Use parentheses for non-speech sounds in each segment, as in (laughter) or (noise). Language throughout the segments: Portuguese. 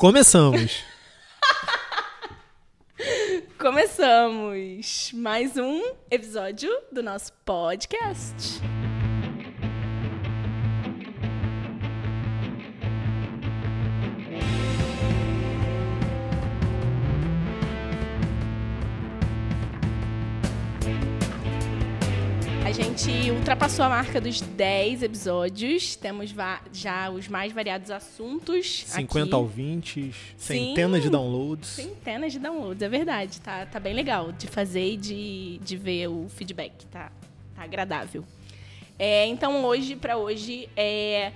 Começamos. (laughs) Começamos mais um episódio do nosso podcast. Gente ultrapassou a marca dos 10 episódios. Temos já os mais variados assuntos. 50 aqui. ouvintes, centenas Sim, de downloads. Centenas de downloads, é verdade. Tá, tá bem legal de fazer e de, de ver o feedback. Tá, tá agradável. É, então, hoje, para hoje, é,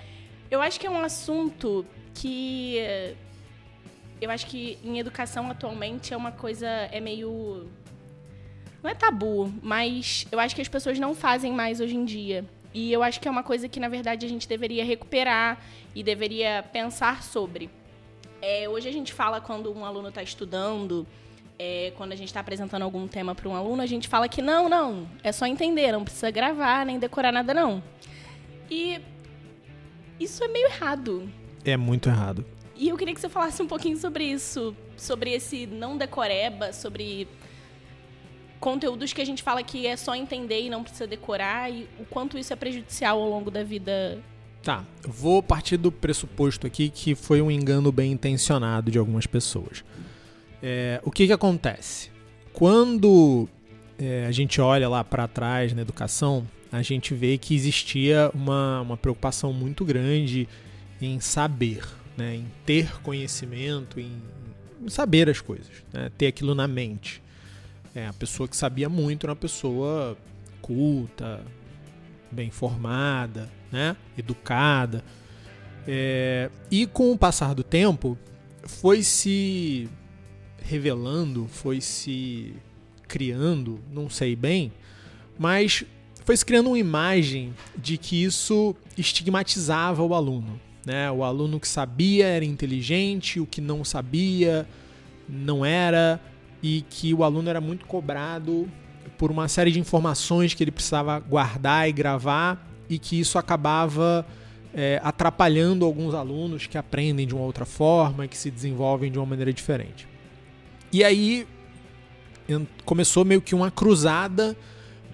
eu acho que é um assunto que. Eu acho que em educação atualmente é uma coisa. É meio não é tabu, mas eu acho que as pessoas não fazem mais hoje em dia. E eu acho que é uma coisa que, na verdade, a gente deveria recuperar e deveria pensar sobre. É, hoje a gente fala quando um aluno está estudando, é, quando a gente está apresentando algum tema para um aluno, a gente fala que não, não, é só entender, não precisa gravar nem decorar nada, não. E isso é meio errado. É muito errado. E eu queria que você falasse um pouquinho sobre isso, sobre esse não decoreba, sobre conteúdos que a gente fala que é só entender e não precisa decorar e o quanto isso é prejudicial ao longo da vida. Tá, vou partir do pressuposto aqui que foi um engano bem intencionado de algumas pessoas. É, o que que acontece? Quando é, a gente olha lá para trás na educação, a gente vê que existia uma, uma preocupação muito grande em saber, né, em ter conhecimento, em, saber as coisas, né, ter aquilo na mente. É, a pessoa que sabia muito era uma pessoa culta, bem formada, né? educada. É, e com o passar do tempo, foi se revelando, foi se criando, não sei bem, mas foi se criando uma imagem de que isso estigmatizava o aluno. Né? O aluno que sabia era inteligente, o que não sabia não era e que o aluno era muito cobrado por uma série de informações que ele precisava guardar e gravar e que isso acabava é, atrapalhando alguns alunos que aprendem de uma outra forma, que se desenvolvem de uma maneira diferente. E aí começou meio que uma cruzada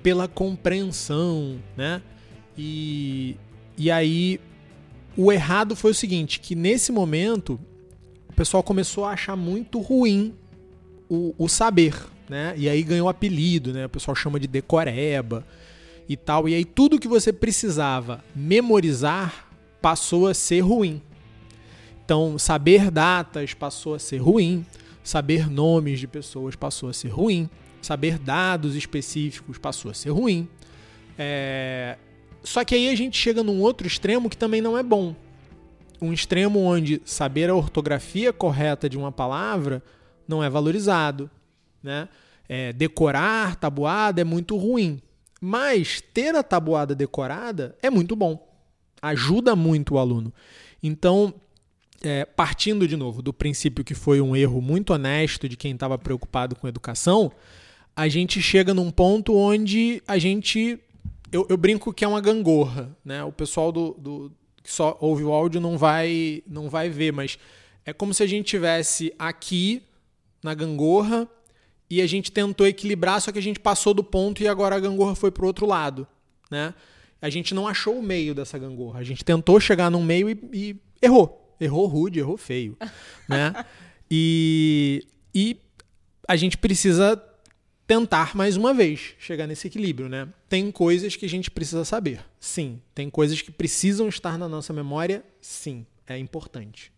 pela compreensão, né? E, e aí o errado foi o seguinte, que nesse momento o pessoal começou a achar muito ruim o, o saber, né? E aí ganhou apelido, né? O pessoal chama de decoreba e tal. E aí tudo que você precisava memorizar passou a ser ruim. Então, saber datas passou a ser ruim, saber nomes de pessoas passou a ser ruim, saber dados específicos passou a ser ruim. É... Só que aí a gente chega num outro extremo que também não é bom. Um extremo onde saber a ortografia correta de uma palavra não é valorizado. Né? É, decorar tabuada é muito ruim. Mas ter a tabuada decorada é muito bom. Ajuda muito o aluno. Então, é, partindo de novo do princípio que foi um erro muito honesto de quem estava preocupado com educação, a gente chega num ponto onde a gente. Eu, eu brinco que é uma gangorra. Né? O pessoal do, do, que só ouve o áudio não vai, não vai ver, mas é como se a gente tivesse aqui na gangorra e a gente tentou equilibrar, só que a gente passou do ponto e agora a gangorra foi para o outro lado, né? A gente não achou o meio dessa gangorra. A gente tentou chegar no meio e, e errou. Errou rude, errou feio, (laughs) né? E, e a gente precisa tentar mais uma vez chegar nesse equilíbrio, né? Tem coisas que a gente precisa saber, sim. Tem coisas que precisam estar na nossa memória, sim. É importante.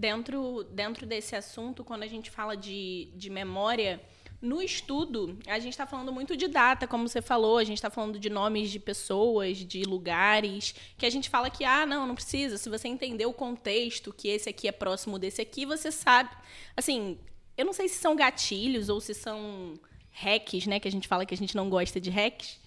Dentro, dentro desse assunto, quando a gente fala de, de memória, no estudo, a gente está falando muito de data, como você falou, a gente está falando de nomes de pessoas, de lugares, que a gente fala que, ah, não, não precisa. Se você entender o contexto, que esse aqui é próximo desse aqui, você sabe. Assim, eu não sei se são gatilhos ou se são hacks, né? Que a gente fala que a gente não gosta de hacks.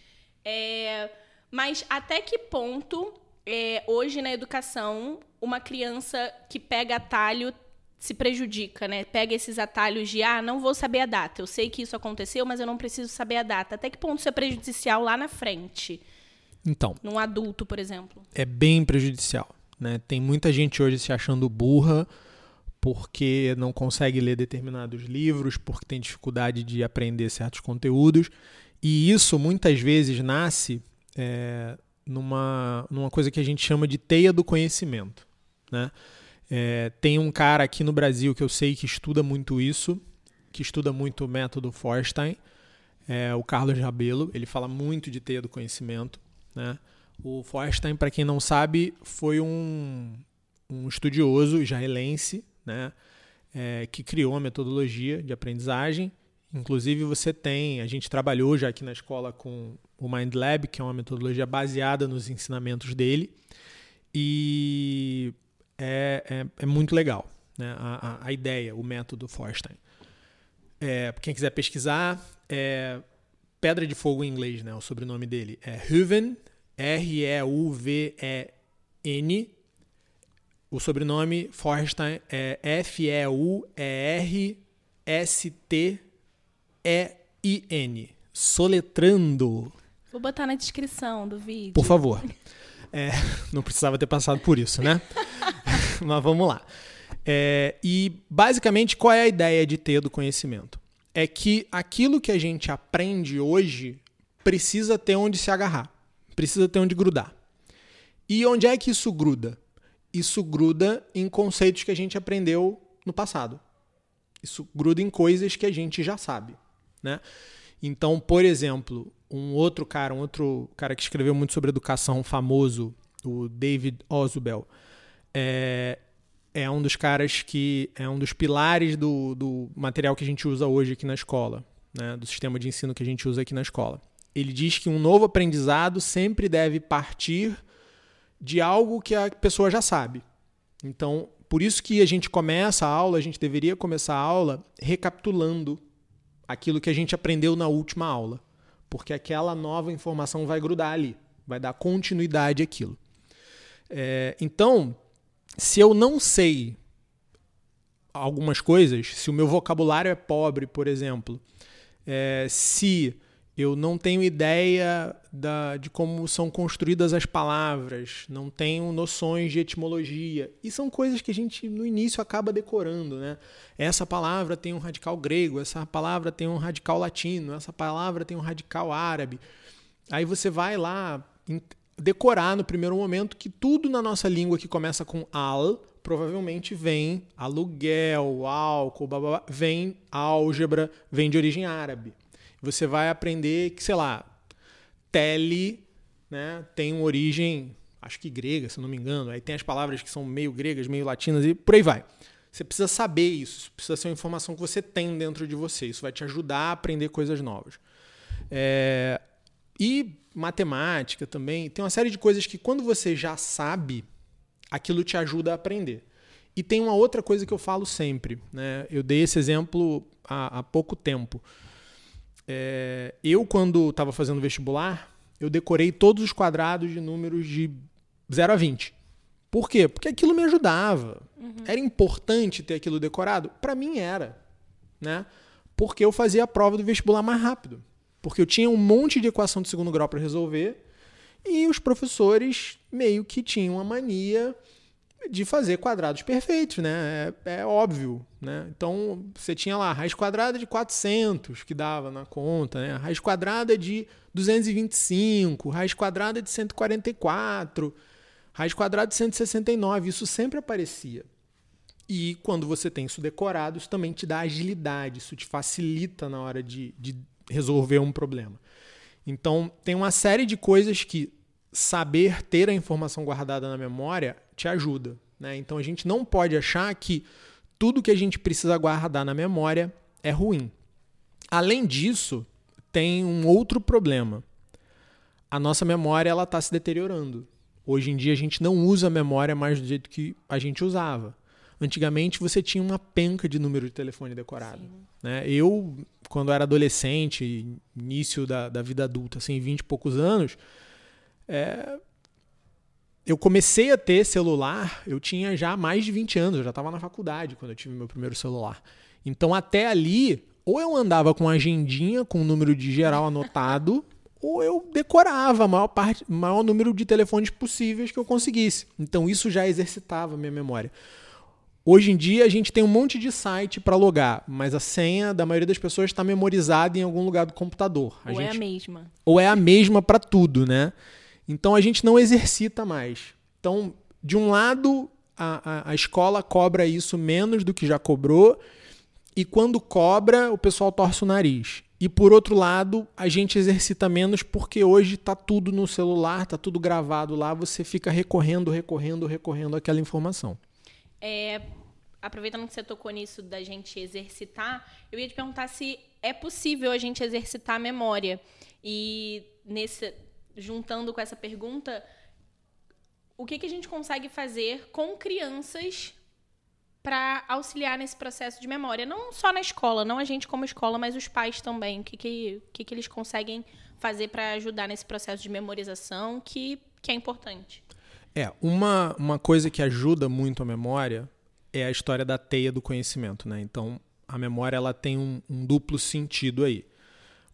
É, mas até que ponto, é, hoje na educação, uma criança que pega atalho se prejudica, né? Pega esses atalhos de, ah, não vou saber a data. Eu sei que isso aconteceu, mas eu não preciso saber a data. Até que ponto isso é prejudicial lá na frente? Então. Num adulto, por exemplo. É bem prejudicial, né? Tem muita gente hoje se achando burra porque não consegue ler determinados livros, porque tem dificuldade de aprender certos conteúdos. E isso muitas vezes nasce é, numa, numa coisa que a gente chama de teia do conhecimento. Né? É, tem um cara aqui no Brasil que eu sei que estuda muito isso, que estuda muito o método Forstein, é o Carlos Rabelo. Ele fala muito de teia do conhecimento. Né? O Forstein, para quem não sabe, foi um, um estudioso israelense né? É, que criou a metodologia de aprendizagem. Inclusive, você tem, a gente trabalhou já aqui na escola com o Mind Lab, que é uma metodologia baseada nos ensinamentos dele. E é, é, é muito legal né? a, a, a, ideia, o método Forstein. É, quem quiser pesquisar, é Pedra de Fogo em inglês, né? o sobrenome dele. É Huven, R-E-U-V-E-N. O sobrenome Forstein é F-E-U-R-S-T-E-I-N. Soletrando. Vou botar na descrição do vídeo. Por favor. É, não precisava ter passado por isso, né? (laughs) Mas vamos lá. É, e basicamente, qual é a ideia de ter do conhecimento? É que aquilo que a gente aprende hoje precisa ter onde se agarrar, precisa ter onde grudar. E onde é que isso gruda? Isso gruda em conceitos que a gente aprendeu no passado. Isso gruda em coisas que a gente já sabe, né? Então, por exemplo, um outro cara, um outro cara que escreveu muito sobre educação famoso, o David Oswell, é, é um dos caras que é um dos pilares do, do material que a gente usa hoje aqui na escola, né, do sistema de ensino que a gente usa aqui na escola. Ele diz que um novo aprendizado sempre deve partir de algo que a pessoa já sabe. Então, por isso que a gente começa a aula, a gente deveria começar a aula recapitulando aquilo que a gente aprendeu na última aula porque aquela nova informação vai grudar ali, vai dar continuidade àquilo. É, então, se eu não sei algumas coisas, se o meu vocabulário é pobre, por exemplo, é, se eu não tenho ideia da, de como são construídas as palavras, não tenho noções de etimologia. E são coisas que a gente no início acaba decorando, né? Essa palavra tem um radical grego, essa palavra tem um radical latino, essa palavra tem um radical árabe. Aí você vai lá decorar no primeiro momento que tudo na nossa língua que começa com al provavelmente vem aluguel, álcool, blá, blá, blá, vem álgebra, vem de origem árabe você vai aprender que, sei lá, tele né, tem uma origem, acho que grega, se não me engano. Aí tem as palavras que são meio gregas, meio latinas e por aí vai. Você precisa saber isso, precisa ser uma informação que você tem dentro de você. Isso vai te ajudar a aprender coisas novas. É... E matemática também. Tem uma série de coisas que, quando você já sabe, aquilo te ajuda a aprender. E tem uma outra coisa que eu falo sempre. Né? Eu dei esse exemplo há, há pouco tempo. É, eu, quando estava fazendo vestibular, eu decorei todos os quadrados de números de 0 a 20. Por quê? Porque aquilo me ajudava. Uhum. Era importante ter aquilo decorado? Para mim era. Né? Porque eu fazia a prova do vestibular mais rápido. Porque eu tinha um monte de equação de segundo grau para resolver e os professores meio que tinham a mania de fazer quadrados perfeitos, né? É, é, óbvio, né? Então, você tinha lá a raiz quadrada de 400, que dava na conta, né? A raiz quadrada de 225, raiz quadrada de 144, raiz quadrada de 169, isso sempre aparecia. E quando você tem isso decorado, isso também te dá agilidade, isso te facilita na hora de, de resolver um problema. Então, tem uma série de coisas que saber ter a informação guardada na memória te ajuda. Né? Então a gente não pode achar que tudo que a gente precisa guardar na memória é ruim. Além disso, tem um outro problema. A nossa memória ela está se deteriorando. Hoje em dia a gente não usa a memória mais do jeito que a gente usava. Antigamente você tinha uma penca de número de telefone decorado. Né? Eu, quando era adolescente, início da, da vida adulta, assim, 20 e poucos anos, é, eu comecei a ter celular, eu tinha já mais de 20 anos, eu já estava na faculdade quando eu tive meu primeiro celular. Então até ali, ou eu andava com agendinha com o número de geral anotado, (laughs) ou eu decorava maior parte, maior número de telefones possíveis que eu conseguisse. Então isso já exercitava a minha memória. Hoje em dia a gente tem um monte de site para logar, mas a senha da maioria das pessoas está memorizada em algum lugar do computador. A ou gente... é a mesma. Ou é a mesma para tudo, né? Então a gente não exercita mais. Então, de um lado, a, a, a escola cobra isso menos do que já cobrou, e quando cobra, o pessoal torce o nariz. E por outro lado, a gente exercita menos porque hoje está tudo no celular, está tudo gravado lá, você fica recorrendo, recorrendo, recorrendo àquela informação. É, aproveitando que você tocou nisso da gente exercitar, eu ia te perguntar se é possível a gente exercitar a memória. E nesse, juntando com essa pergunta, o que, que a gente consegue fazer com crianças para auxiliar nesse processo de memória? Não só na escola, não a gente como escola, mas os pais também. O que, que, que, que eles conseguem fazer para ajudar nesse processo de memorização que, que é importante? É, uma, uma coisa que ajuda muito a memória é a história da teia do conhecimento, né? Então, a memória ela tem um, um duplo sentido aí.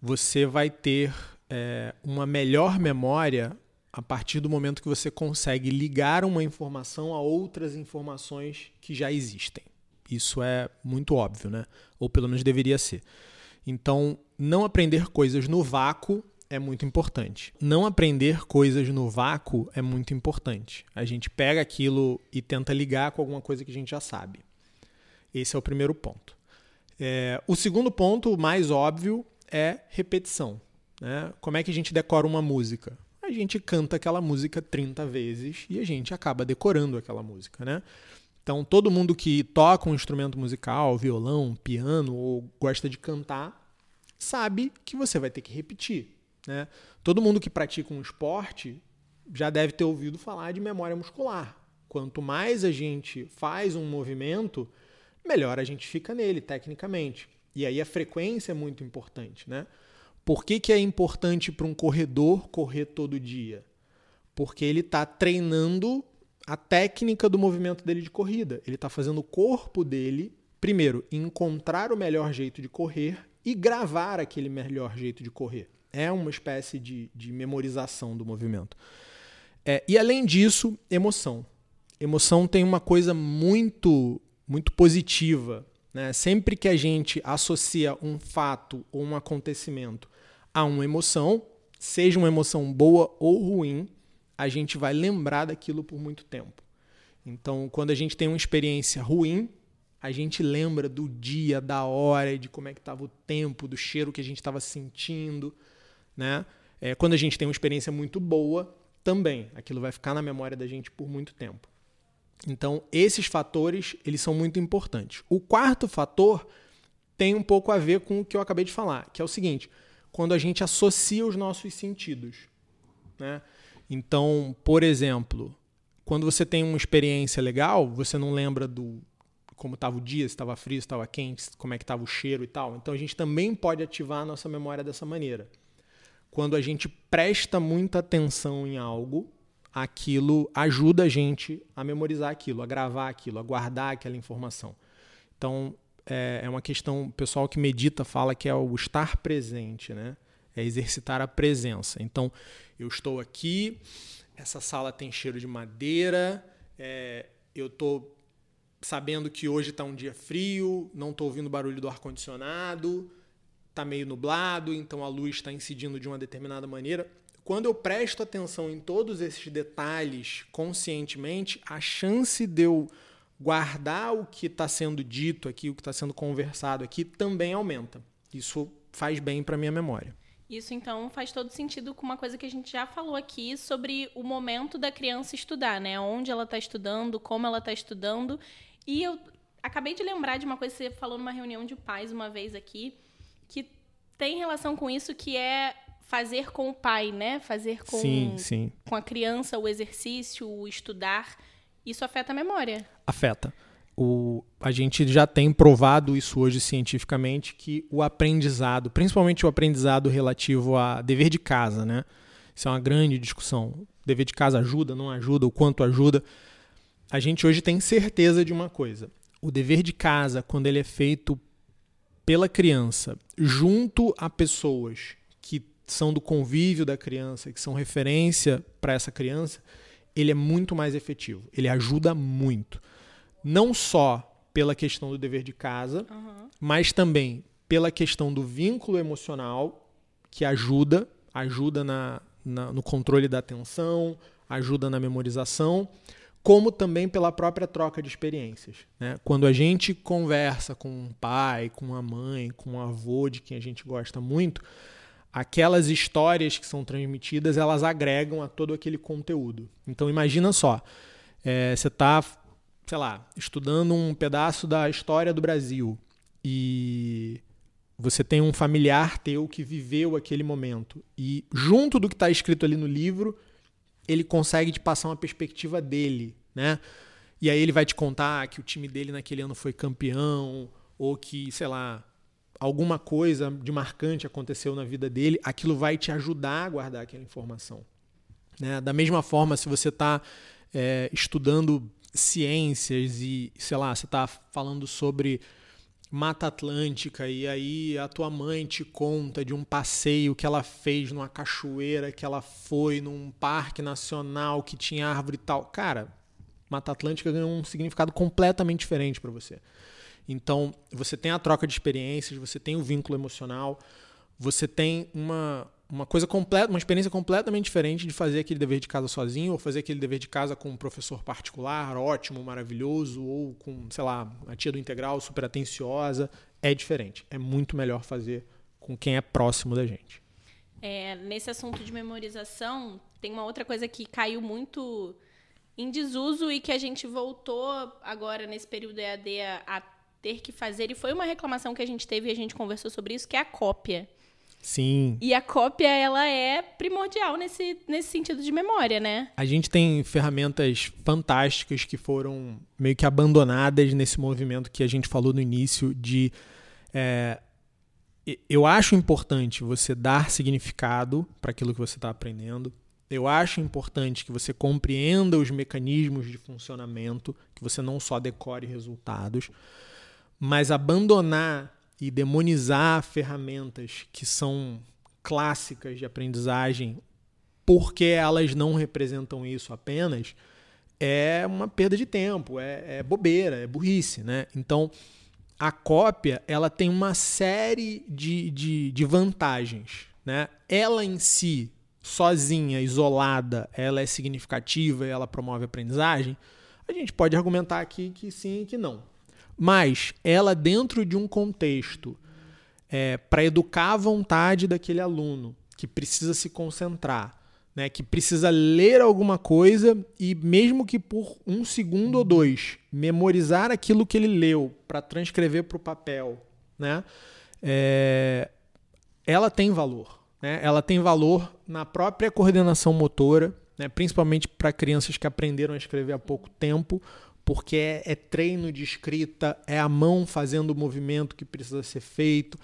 Você vai ter é, uma melhor memória a partir do momento que você consegue ligar uma informação a outras informações que já existem. Isso é muito óbvio, né? Ou pelo menos deveria ser. Então, não aprender coisas no vácuo é muito importante. Não aprender coisas no vácuo é muito importante. A gente pega aquilo e tenta ligar com alguma coisa que a gente já sabe. Esse é o primeiro ponto. É, o segundo ponto, mais óbvio, é repetição. Né? Como é que a gente decora uma música? A gente canta aquela música 30 vezes e a gente acaba decorando aquela música. Né? Então, todo mundo que toca um instrumento musical, violão, piano ou gosta de cantar, sabe que você vai ter que repetir. Né? Todo mundo que pratica um esporte já deve ter ouvido falar de memória muscular. Quanto mais a gente faz um movimento, melhor a gente fica nele, tecnicamente. E aí a frequência é muito importante. Né? Por que, que é importante para um corredor correr todo dia? Porque ele está treinando a técnica do movimento dele de corrida. Ele está fazendo o corpo dele, primeiro, encontrar o melhor jeito de correr e gravar aquele melhor jeito de correr. É uma espécie de, de memorização do movimento. É, e além disso, emoção. Emoção tem uma coisa muito, muito positiva. Né? Sempre que a gente associa um fato ou um acontecimento a uma emoção, seja uma emoção boa ou ruim, a gente vai lembrar daquilo por muito tempo. Então, quando a gente tem uma experiência ruim, a gente lembra do dia, da hora, de como é que estava o tempo, do cheiro que a gente estava sentindo né? É, quando a gente tem uma experiência muito boa, também aquilo vai ficar na memória da gente por muito tempo. Então, esses fatores, eles são muito importantes. O quarto fator tem um pouco a ver com o que eu acabei de falar, que é o seguinte, quando a gente associa os nossos sentidos, né? Então, por exemplo, quando você tem uma experiência legal, você não lembra do como estava o dia, se estava frio, se estava quente, como é que estava o cheiro e tal. Então a gente também pode ativar a nossa memória dessa maneira quando a gente presta muita atenção em algo, aquilo ajuda a gente a memorizar aquilo, a gravar aquilo, a guardar aquela informação. Então, é, é uma questão, o pessoal que medita fala que é o estar presente, né? É exercitar a presença. Então, eu estou aqui, essa sala tem cheiro de madeira, é, eu estou sabendo que hoje está um dia frio, não estou ouvindo barulho do ar-condicionado, está meio nublado, então a luz está incidindo de uma determinada maneira. Quando eu presto atenção em todos esses detalhes conscientemente, a chance de eu guardar o que está sendo dito aqui, o que está sendo conversado aqui, também aumenta. Isso faz bem para minha memória. Isso então faz todo sentido com uma coisa que a gente já falou aqui sobre o momento da criança estudar, né? Onde ela está estudando, como ela está estudando. E eu acabei de lembrar de uma coisa que você falou numa reunião de pais uma vez aqui, que tem relação com isso, que é fazer com o pai, né? Fazer com, sim, sim. com a criança o exercício, o estudar. Isso afeta a memória. Afeta. O, a gente já tem provado isso hoje cientificamente que o aprendizado, principalmente o aprendizado relativo a dever de casa, né? Isso é uma grande discussão. Dever de casa ajuda, não ajuda, o quanto ajuda. A gente hoje tem certeza de uma coisa. O dever de casa, quando ele é feito pela criança junto a pessoas são do convívio da criança, que são referência para essa criança, ele é muito mais efetivo. Ele ajuda muito. Não só pela questão do dever de casa, Uhum. mas também pela questão do vínculo emocional, que ajuda, ajuda na, na- no controle da atenção, ajuda na memorização, como também pela própria troca de experiências. né? Quando a gente conversa com um pai, com uma mãe, com um avô de quem a gente gosta muito, aquelas histórias que são transmitidas, elas agregam a todo aquele conteúdo. Então imagina só, é, você está, sei lá, estudando um pedaço da história do Brasil e você tem um familiar teu que viveu aquele momento e junto do que está escrito ali no livro, ele consegue te passar uma perspectiva dele, né? E aí ele vai te contar que o time dele naquele ano foi campeão ou que, sei lá, alguma coisa de marcante aconteceu na vida dele, aquilo vai te ajudar a guardar aquela informação. Né? Da mesma forma, se você está estudando ciências e, sei lá, você está falando sobre Mata Atlântica e aí a tua mãe te conta de um passeio que ela fez numa cachoeira, que ela foi num parque nacional que tinha árvore e tal. Cara, Mata Atlântica ganhou um significado completamente diferente para você. Então, você tem a troca de experiências, você tem o vínculo emocional, você tem uma, uma coisa completa, uma experiência completamente diferente de fazer aquele dever de casa sozinho ou fazer aquele dever de casa com um professor particular, ótimo, maravilhoso, ou com, sei lá, a tia do integral super atenciosa. É diferente. É muito melhor fazer com quem é próximo da gente. É, nesse assunto de memorização, tem uma outra coisa que caiu muito em desuso e que a gente voltou agora nesse período EAD a, a ter que fazer, e foi uma reclamação que a gente teve e a gente conversou sobre isso, que é a cópia. Sim. E a cópia, ela é primordial nesse, nesse sentido de memória, né? A gente tem ferramentas fantásticas que foram meio que abandonadas nesse movimento que a gente falou no início de. É, eu acho importante você dar significado para aquilo que você está aprendendo. Eu acho importante que você compreenda os mecanismos de funcionamento, que você não só decore resultados, mas abandonar e demonizar ferramentas que são clássicas de aprendizagem porque elas não representam isso apenas é uma perda de tempo, é, é bobeira, é burrice, né? Então a cópia ela tem uma série de, de, de vantagens, né? Ela em si sozinha, isolada, ela é significativa, ela promove aprendizagem. A gente pode argumentar aqui que sim e que não. Mas ela dentro de um contexto é, para educar a vontade daquele aluno que precisa se concentrar, né, que precisa ler alguma coisa e mesmo que por um segundo ou dois memorizar aquilo que ele leu para transcrever para o papel, né, é, ela tem valor. Né? Ela tem valor na própria coordenação motora, né, principalmente para crianças que aprenderam a escrever há pouco tempo, porque é, é, treino de escrita, é a mão fazendo o movimento que precisa ser feito.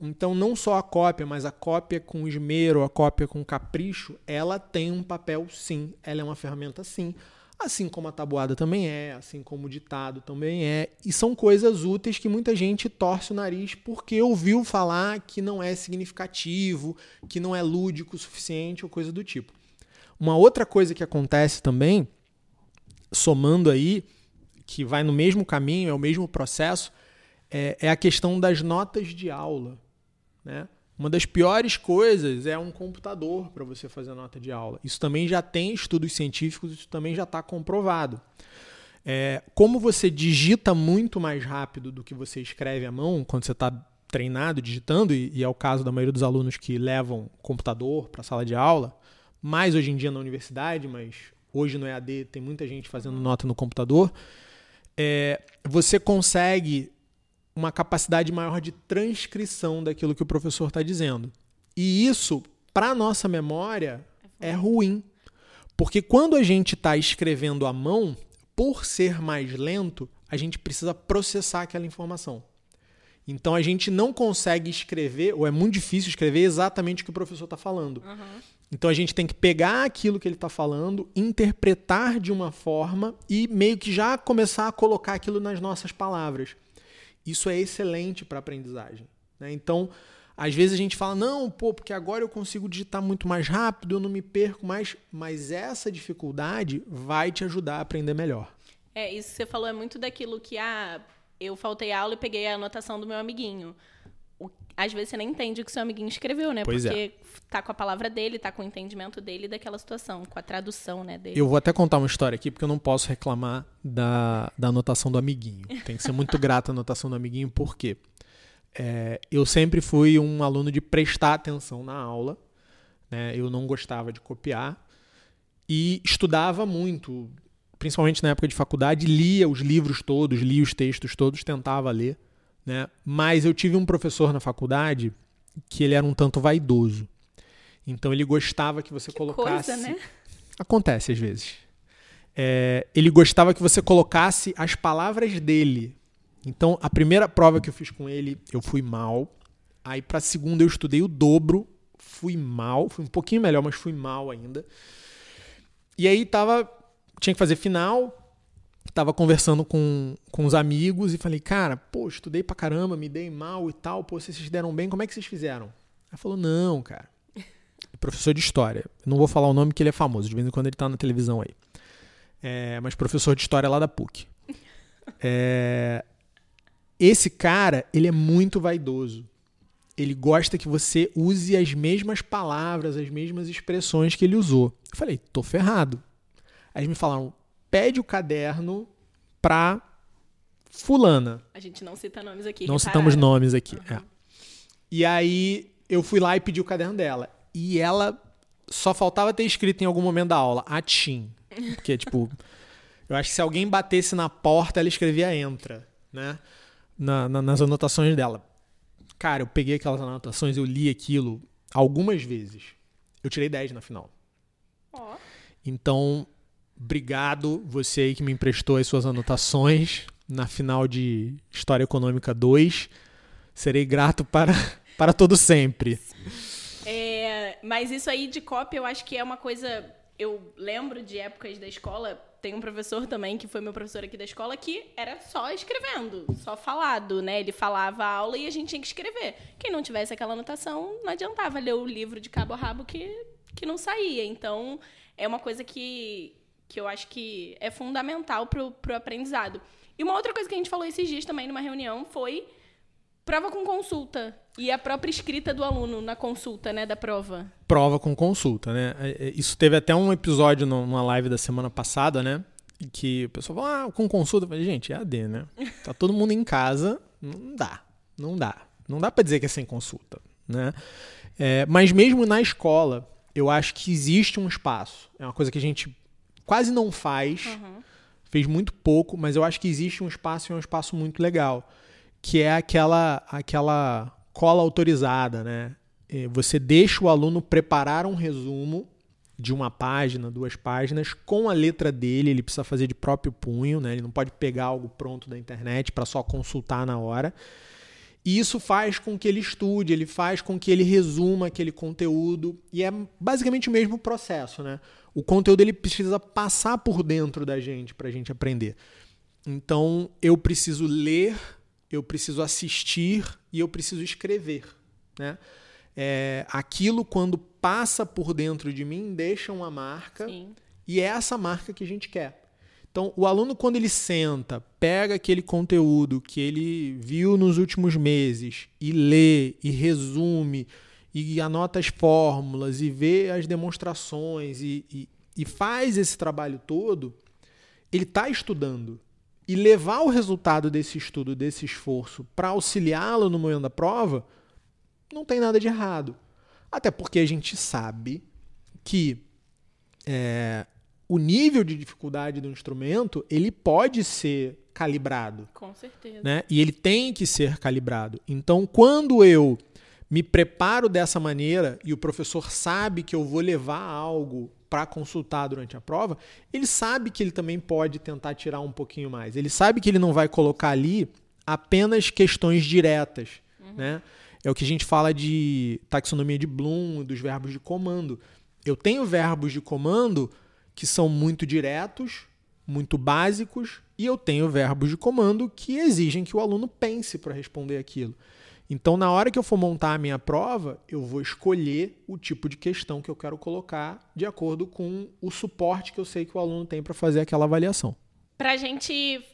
Então, não só a cópia, mas a cópia com esmero, a cópia com capricho, ela tem um papel sim, ela é uma ferramenta sim. Assim como a tabuada também é, assim como o ditado também é. E são coisas úteis que muita gente torce o nariz porque ouviu falar que não é significativo, que não é lúdico o suficiente ou coisa do tipo. Uma outra coisa que acontece também somando aí, que vai no mesmo caminho, é o mesmo processo, é, é a questão das notas de aula. Né? Uma das piores coisas é um computador para você fazer nota de aula. Isso também já tem estudos científicos, isso também já está comprovado. É, como você digita muito mais rápido do que você escreve à mão, quando você está treinado digitando, e, e é o caso da maioria dos alunos que levam computador para a sala de aula, mais hoje em dia na universidade, mas hoje no EAD tem muita gente fazendo nota no computador, é, você consegue uma capacidade maior de transcrição daquilo que o professor está dizendo. E isso, para nossa memória, é ruim. Porque quando a gente está escrevendo à mão, por ser mais lento, a gente precisa processar aquela informação. Então a gente não consegue escrever, ou é muito difícil escrever exatamente o que o professor está falando. Uhum. Então a gente tem que pegar aquilo que ele está falando, interpretar de uma forma e meio que já começar a colocar aquilo nas nossas palavras. Isso é excelente para aprendizagem. Né? Então, às vezes a gente fala, não, pô, porque agora eu consigo digitar muito mais rápido, eu não me perco mais. Mas essa dificuldade vai te ajudar a aprender melhor. É, isso que você falou é muito daquilo que, ah, eu faltei aula e peguei a anotação do meu amiguinho. Às vezes você nem entende o que seu amiguinho escreveu, né? Pois é. Porque tá com a palavra dele, tá com o entendimento dele daquela situação, com a tradução, né, dele. Eu vou até contar uma história aqui, porque eu não posso reclamar da, da anotação do amiguinho. Tem que ser muito grato à anotação do amiguinho, por quê? É, eu sempre fui um aluno de prestar atenção na aula, né? Eu não gostava de copiar e estudava muito, principalmente na época de faculdade, lia os livros todos, lia os textos todos, tentava ler, né? Mas eu tive um professor na faculdade que ele era um tanto vaidoso. Então ele gostava que você Que colocasse. coisa, né? Acontece às vezes. É, ele gostava que você colocasse as palavras dele. Então, a primeira prova que eu fiz com ele, eu fui mal. Aí, pra segunda, eu estudei o dobro. Fui mal. Fui um pouquinho melhor, mas fui mal ainda. E aí, tava. Tinha que fazer final. Tava conversando com, com os amigos e falei, cara, pô, estudei pra caramba, me dei mal e tal. Pô, vocês se deram bem, como é que vocês fizeram? Aí falou, não, cara. (laughs) Professor de história. Não vou falar o nome que ele é famoso, de vez em quando ele tá na televisão aí. É, mas professor de história lá da PUC. É, esse cara, ele é muito vaidoso. Ele gosta que você use as mesmas palavras, as mesmas expressões que ele usou. Eu falei, tô ferrado. Aí me falaram, pede o caderno pra fulana. A gente não cita nomes aqui. Não repararam? citamos nomes aqui. é. E aí eu fui lá e pedi o caderno dela. E ela só faltava ter escrito em algum momento da aula, Atim. Porque, (laughs) tipo, eu acho que se alguém batesse na porta, ela escrevia entra, né? Na- na- nas anotações dela. Cara, eu peguei aquelas anotações, eu li aquilo algumas vezes. Eu tirei 10 na final. Ó, Então, obrigado você aí que me emprestou as suas anotações na final de História Econômica 2. Serei grato para, (laughs) para todo sempre. É, mas isso aí de cópia, eu acho que é uma coisa. Eu lembro de épocas da escola. Tem um professor também, que foi meu professor aqui da escola, que era só escrevendo, só falado, né? Ele falava a aula e a gente tinha que escrever. Quem não tivesse aquela anotação, não adiantava ler o livro de cabo a rabo que, que não saía. Então, é uma coisa que, que eu acho que é fundamental pro, pro aprendizado. E uma outra coisa que a gente falou esses dias também numa reunião foi prova com consulta. E a própria escrita do aluno na consulta, né, da prova. Prova com consulta, né? É, é, Isso teve até um episódio numa live da semana passada, né? Que o pessoal falou, ah, com consulta. Eu falei, gente, é AD, né? Tá todo mundo em casa, não dá. Não dá. Não dá pra dizer que é sem consulta, né? É, mas mesmo na escola, eu acho que existe um espaço. É uma coisa que a gente quase não faz, fez muito pouco, mas eu acho que existe um espaço e é um espaço muito legal, que é aquela aquela cola autorizada, né? É, Você deixa o aluno preparar um resumo de uma página, duas páginas, com a letra dele, ele precisa fazer de próprio punho, né? Ele não pode pegar algo pronto da internet para só consultar na hora. E isso faz com que ele estude, ele faz com que ele resuma aquele conteúdo. E é basicamente o mesmo processo, né? O conteúdo ele precisa passar por dentro da gente para a gente aprender. Então eu preciso ler, eu preciso assistir e eu preciso escrever, né? É, aquilo quando passa por dentro de mim deixa uma marca Sim. e é essa marca que a gente quer. Então, o aluno, quando ele senta, pega aquele conteúdo que ele viu nos últimos meses e lê e resume e anota as fórmulas e vê as demonstrações e, e, e faz esse trabalho todo, ele está estudando. E levar o resultado desse estudo, desse esforço, para auxiliá-lo no momento da prova, não tem nada de errado. Até porque a gente sabe que é, o nível de dificuldade do instrumento ele pode ser calibrado, Com certeza. né? E ele tem que ser calibrado. Então, quando eu me preparo dessa maneira e o professor sabe que eu vou levar algo para consultar durante a prova, ele sabe que ele também pode tentar tirar um pouquinho mais. Ele sabe que ele não vai colocar ali apenas questões diretas, né? É o que a gente fala de taxonomia de Bloom, dos verbos de comando. Eu tenho verbos de comando que são muito diretos, muito básicos, e eu tenho verbos de comando que exigem que o aluno pense para responder aquilo. Então, na hora que eu for montar a minha prova, eu vou escolher o tipo de questão que eu quero colocar de acordo com o suporte que eu sei que o aluno tem para fazer aquela avaliação. pra gente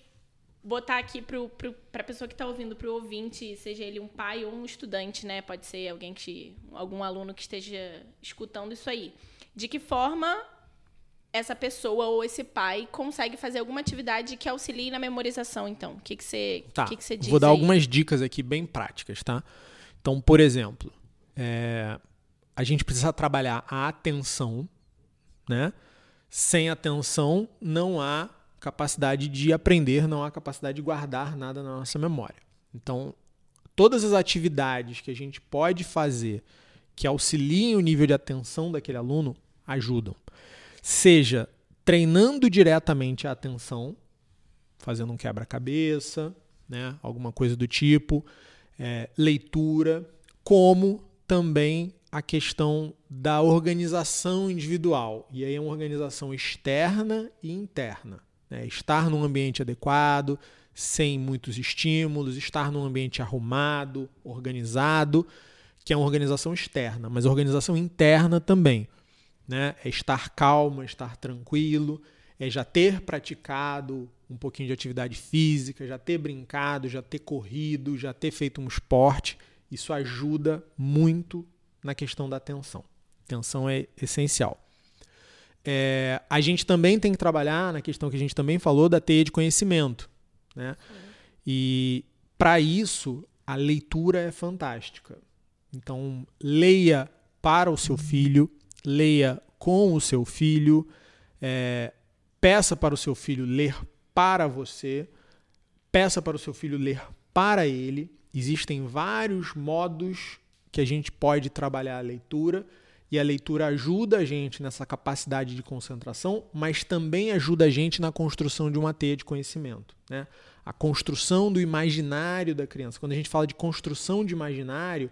botar aqui para a pessoa que está ouvindo, para o ouvinte, seja ele um pai ou um estudante, né? Pode ser alguém que algum aluno que esteja escutando isso aí. De que forma essa pessoa ou esse pai consegue fazer alguma atividade que auxilie na memorização, então? O que, que, você, tá. que, que você diz? Vou dar aí? algumas dicas aqui bem práticas, tá? Então, por exemplo, é, a gente precisa trabalhar a atenção, né? Sem atenção não há capacidade de aprender, não há capacidade de guardar nada na nossa memória. Então, todas as atividades que a gente pode fazer que auxiliem o nível de atenção daquele aluno ajudam. Seja treinando diretamente a atenção, fazendo um quebra-cabeça, né, alguma coisa do tipo, é, leitura, como também a questão da organização individual. E aí é uma organização externa e interna. Né? Estar num ambiente adequado, sem muitos estímulos, estar num ambiente arrumado, organizado, que é uma organização externa, mas organização interna também. Né? É estar calmo, é estar tranquilo, é já ter praticado um pouquinho de atividade física, já ter brincado, já ter corrido, já ter feito um esporte. Isso ajuda muito na questão da atenção. Atenção é essencial. É, a gente também tem que trabalhar na questão que a gente também falou da teia de conhecimento. Né? E para isso, a leitura é fantástica. Então, leia para o seu filho, leia com o seu filho, é, peça para o seu filho ler para você, peça para o seu filho ler para ele. Existem vários modos que a gente pode trabalhar a leitura e a leitura ajuda a gente nessa capacidade de concentração, mas também ajuda a gente na construção de uma teia de conhecimento. Né? A construção do imaginário da criança. Quando a gente fala de construção de imaginário,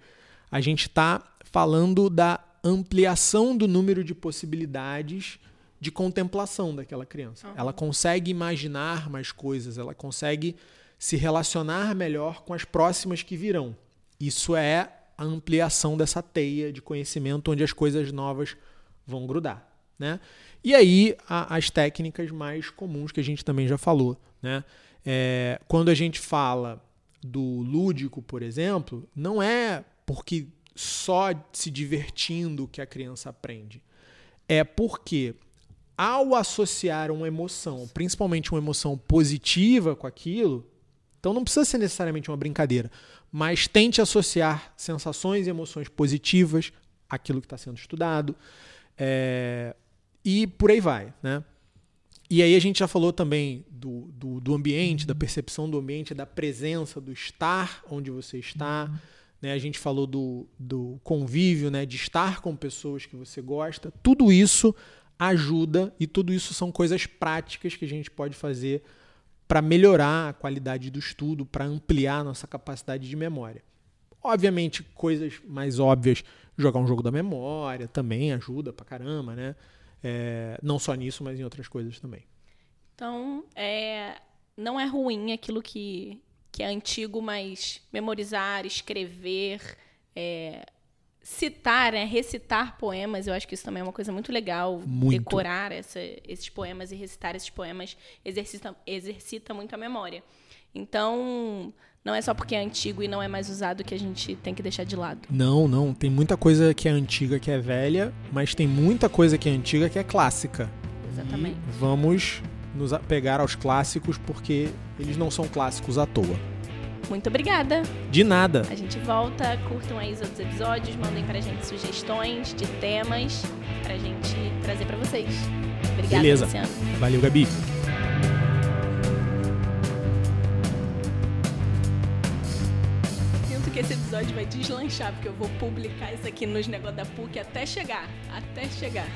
a gente está falando da ampliação do número de possibilidades de contemplação daquela criança. Uhum. Ela consegue imaginar mais coisas, ela consegue se relacionar melhor com as próximas que virão. Isso é a ampliação dessa teia de conhecimento onde as coisas novas vão grudar. Né? E aí, a, as técnicas mais comuns que a gente também já falou. Né? É, quando a gente fala do lúdico, por exemplo, não é porque só se divertindo que a criança aprende. É porque ao associar uma emoção, principalmente uma emoção positiva com aquilo, então não precisa ser necessariamente uma brincadeira mas tente associar sensações e emoções positivas àquilo que está sendo estudado. É, e por aí vai. Né? E aí a gente já falou também do, do, do, ambiente, da percepção do ambiente, da presença, do estar onde você está. Né? A gente falou do, do convívio, né? de estar com pessoas que você gosta. Tudo isso ajuda e tudo isso são coisas práticas que a gente pode fazer para melhorar a qualidade do estudo, para ampliar nossa capacidade de memória. Obviamente, coisas mais óbvias, jogar um jogo da memória também ajuda pra caramba, né? É, não só nisso, mas em outras coisas também. Então, é, não é ruim aquilo que, que é antigo, mas memorizar, escrever, é, citar, né, recitar poemas, eu acho que isso também é uma coisa muito legal. Muito. Decorar essa, esses poemas e recitar esses poemas exercita, exercita muito a memória. Então, não é só porque é antigo e não é mais usado que a gente tem que deixar de lado. Não, não. Tem muita coisa que é antiga que é velha, mas tem muita coisa que é antiga que é clássica. Exatamente. E vamos nos pegar aos clássicos porque eles não são clássicos à toa. Muito obrigada. De nada. A gente volta, curtam aí os outros episódios, mandem pra gente sugestões de temas pra gente trazer pra vocês. Obrigada, Beleza. Luciano. Valeu, Gabi. Sinto que esse episódio vai deslanchar, porque eu vou publicar isso aqui nos negócios da PUC até chegar. Até chegar.